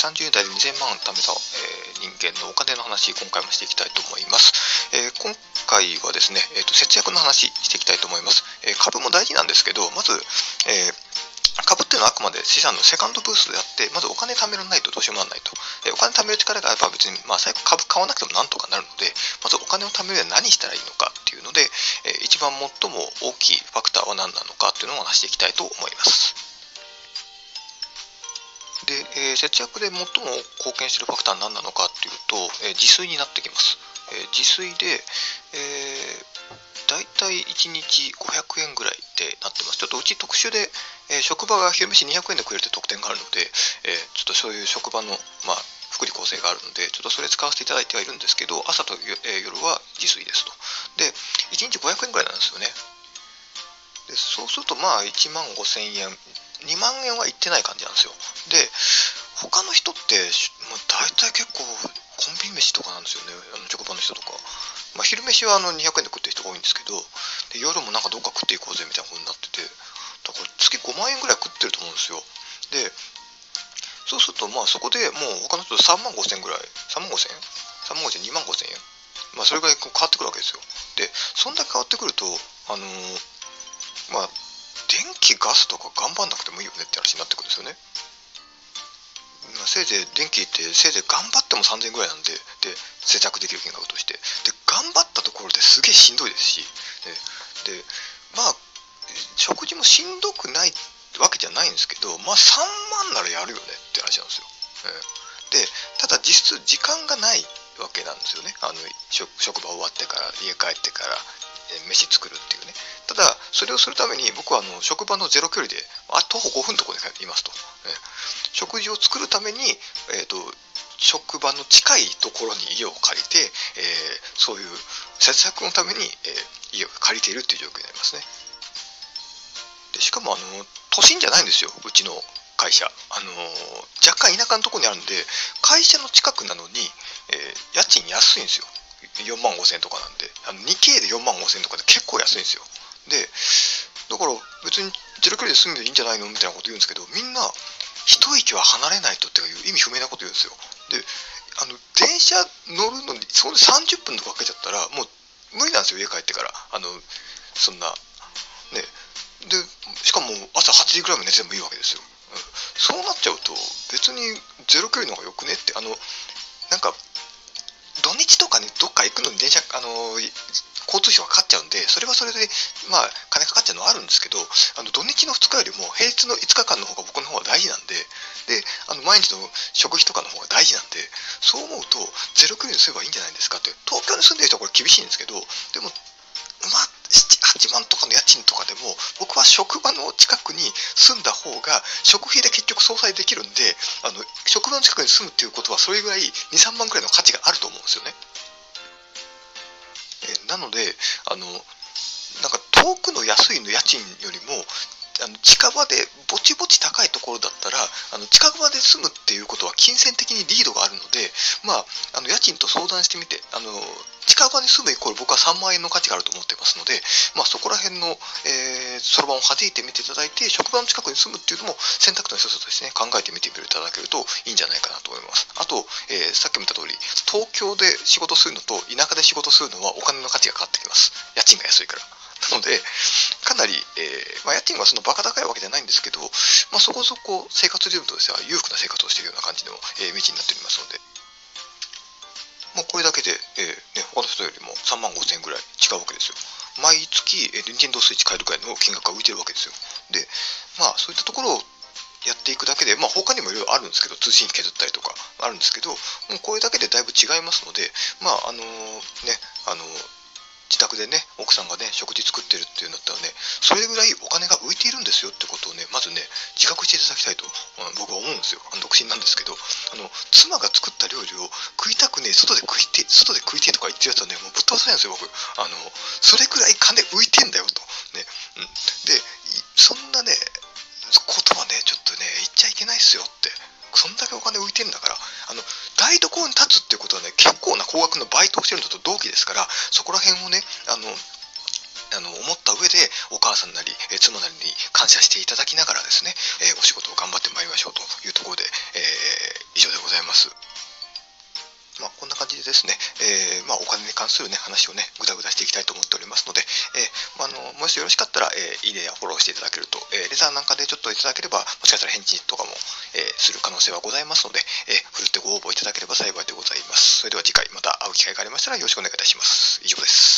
30代で2000万貯めた、えー、人間のお金の話、今回もしていきたいと思います。えー、今回はですね、えーと、節約の話していきたいと思います。え株も大事なんですけど、まず、え株っていうのはあくまで資産のセカンドブースであって、まずお金貯められないとどうしようもならないと。えお金貯める力があれば別に、まあ、最後株買わなくてもなんとかなるので、まずお金を貯めるには何したらいいのかっていうので、え一番最も大きいファクターは何なのかっていうのを話していきたいと思います。で、えー、節約で最も貢献しているファクターは何なのかっていうと、えー、自炊になってきます。えー、自炊で、え、大体1日500円ぐらいでなってます。ちょっとうち特殊で、え、職場が昼飯200円で食えるって特典があるので、え、ちょっとそういう職場の、まあ、福利厚生があるので、ちょっとそれ使わせていただいてはいるんですけど、朝と、え、夜は自炊ですと。で、1日500円ぐらいなんですよね。でそうするとまあ1万5000円2万円はいってない感じなんですよ。で他の人ってもう大体結構コンビニ飯とかなんですよね。あの職場の人とか、まあ、昼飯はあの200円で食ってる人が多いんですけどで夜もなんかどっか食っていこうぜみたいなことになっててだから月5万円ぐらい食ってると思うんですよ。でそうするとまあそこでもう他の人と3万5千円ぐらい。3万5千円？3万5千円？2万5千円？まあそれぐらい変わってくるわけですよ。でそんだけ変わってくるとあのー、まあ電気ガスとか頑張んなくてもいいよねって話になってくるんですよね。まあ、せいぜい電気ってせいぜい頑張っても3000円ぐらいなんでで節約できる金額として。で頑張ったところですげえしんどいですし。ででまあ食事もしんどくないわけじゃないんですけどまあ3万ならやるよねって話なんですよ。でただ実質時間がないわけなんですよね。あの職場終わってから家帰ってから。飯作るっていうね。ただそれをするために僕はあの職場のゼロ距離であ徒歩5分のところでいますと、ね、食事を作るために、えーと、職場の近いところに家を借りて、えー、そういう節約のために、えー、家を借りているっていう状況になりますね。でしかもあの都心じゃないんですようちの会社、あの若干田舎のところにあるんで会社の近くなのに、えー、家賃安いんですよ。4万5千とかなんで、あの 2K で4万5千とかで結構安いんですよ。で、だから別にゼロ距離で住んでいいんじゃないのみたいなこと言うんですけど、みんな一息は離れないとっていう意味不明なこと言うんですよ。で、あの、電車乗るのに、そこで30分とかかけちゃったら、もう無理なんですよ、家帰ってから。あの、そんな、ね。で、しかも朝8時ぐらいまで寝てもいいわけですよ。そうなっちゃうと、別にゼロ距離の方がよくねって、あの、なんか、土日とかね、どっか行くのに電車、あの交通費はかかっちゃうんで、それはそれで、まあ、金かかっちゃうのはあるんですけど、あの土日の2日よりも平日の5日間の方が僕の方が大事なんで、で、あの毎日の食費とかの方が大事なんで、そう思うと、ゼロクリーンすればいいんじゃないですかって、東京に住んでる人はこれ厳しいんですけど、でも、まあ、8万とかの家賃とかでも、僕は職場の近くに住んだ方が、食費で結局相殺できるんで、あの、職場の近くに住むっていうことは、それぐらい2、3万くらいの価値があると思うんですよね。えなので、あの、なんか遠くの安いの家賃よりも、あの近場でぼちぼち高いところだったらあの近場で住むっていうことは金銭的にリードがあるので、まあ、あの家賃と相談してみてあの近場に住むイコール僕は3万円の価値があると思ってますので、まあ、そこら辺のそろばんを弾いてみていただいて職場の近くに住むっていうのも選択肢の一つとしてね考えてみていただけるといいんじゃないかなと思います。あと、えー、さっきも言った通り東京で仕事するのと田舎で仕事するのはお金の価値が変わってきます。家賃が安いから。なので、かなり、えー、まあ、家賃はそのバカ高いわけじゃないんですけど、まあ、そこそこ生活リズムとしては裕福な生活をしているような感じの、えー、道になっておりますので、もうこれだけで、えーね、他の人よりも3万5千円ぐらい違うわけですよ。毎月、えー、Nintendo Switch 買えるくらいの金額が浮いてるわけですよ。で、まあ、そういったところをやっていくだけで、まあ、他にもいろいろあるんですけど、通信削ったりとかあるんですけど、もうこれだけでだいぶ違いますので、まあ、あのー、ね、あのー自宅でね、奥さんがね、食事作ってるっていうんだったらね、それぐらいお金が浮いているんですよってことをね、まずね、自覚していただきたいと、僕は思うんですよ。あの独身なんですけど、あの、妻が作った料理を食いたくね、外で食いて、外で食いてとか言ってるやつはね、もうぶっ飛ばさないんですよ、僕。あの、それぐらい金浮いてんだよと。ね。うん、で、そんなね、ことはね、ちょっとね、言っちゃいけないっすよって。そんだけお金浮いてんだから、あの、台所に立つっていうことはね、結構な高額のバイトをしてるのと同期ですから、そこら辺をね、あの、あの思った上でお母さんなり、え妻なりに感謝していただきながらですね、えお仕事を頑張ってまいりましょうというところで、えー、以上でございます。まあ、こんな感じでですね、えー、まあ、お金に関する、ね、話をね、ぐだぐだしていきたいと思っておりますので、えー、まあ、のもしよろしかったらえーいいねやフォローしていただけると、えレザーなんかでちょっといただければ、もしかしたら返事とかも、えする可能性はございますので、えふるってご応募いただければ幸いでございます。それでは次回また会う機会がありましたらよろしくお願いいたします。以上です。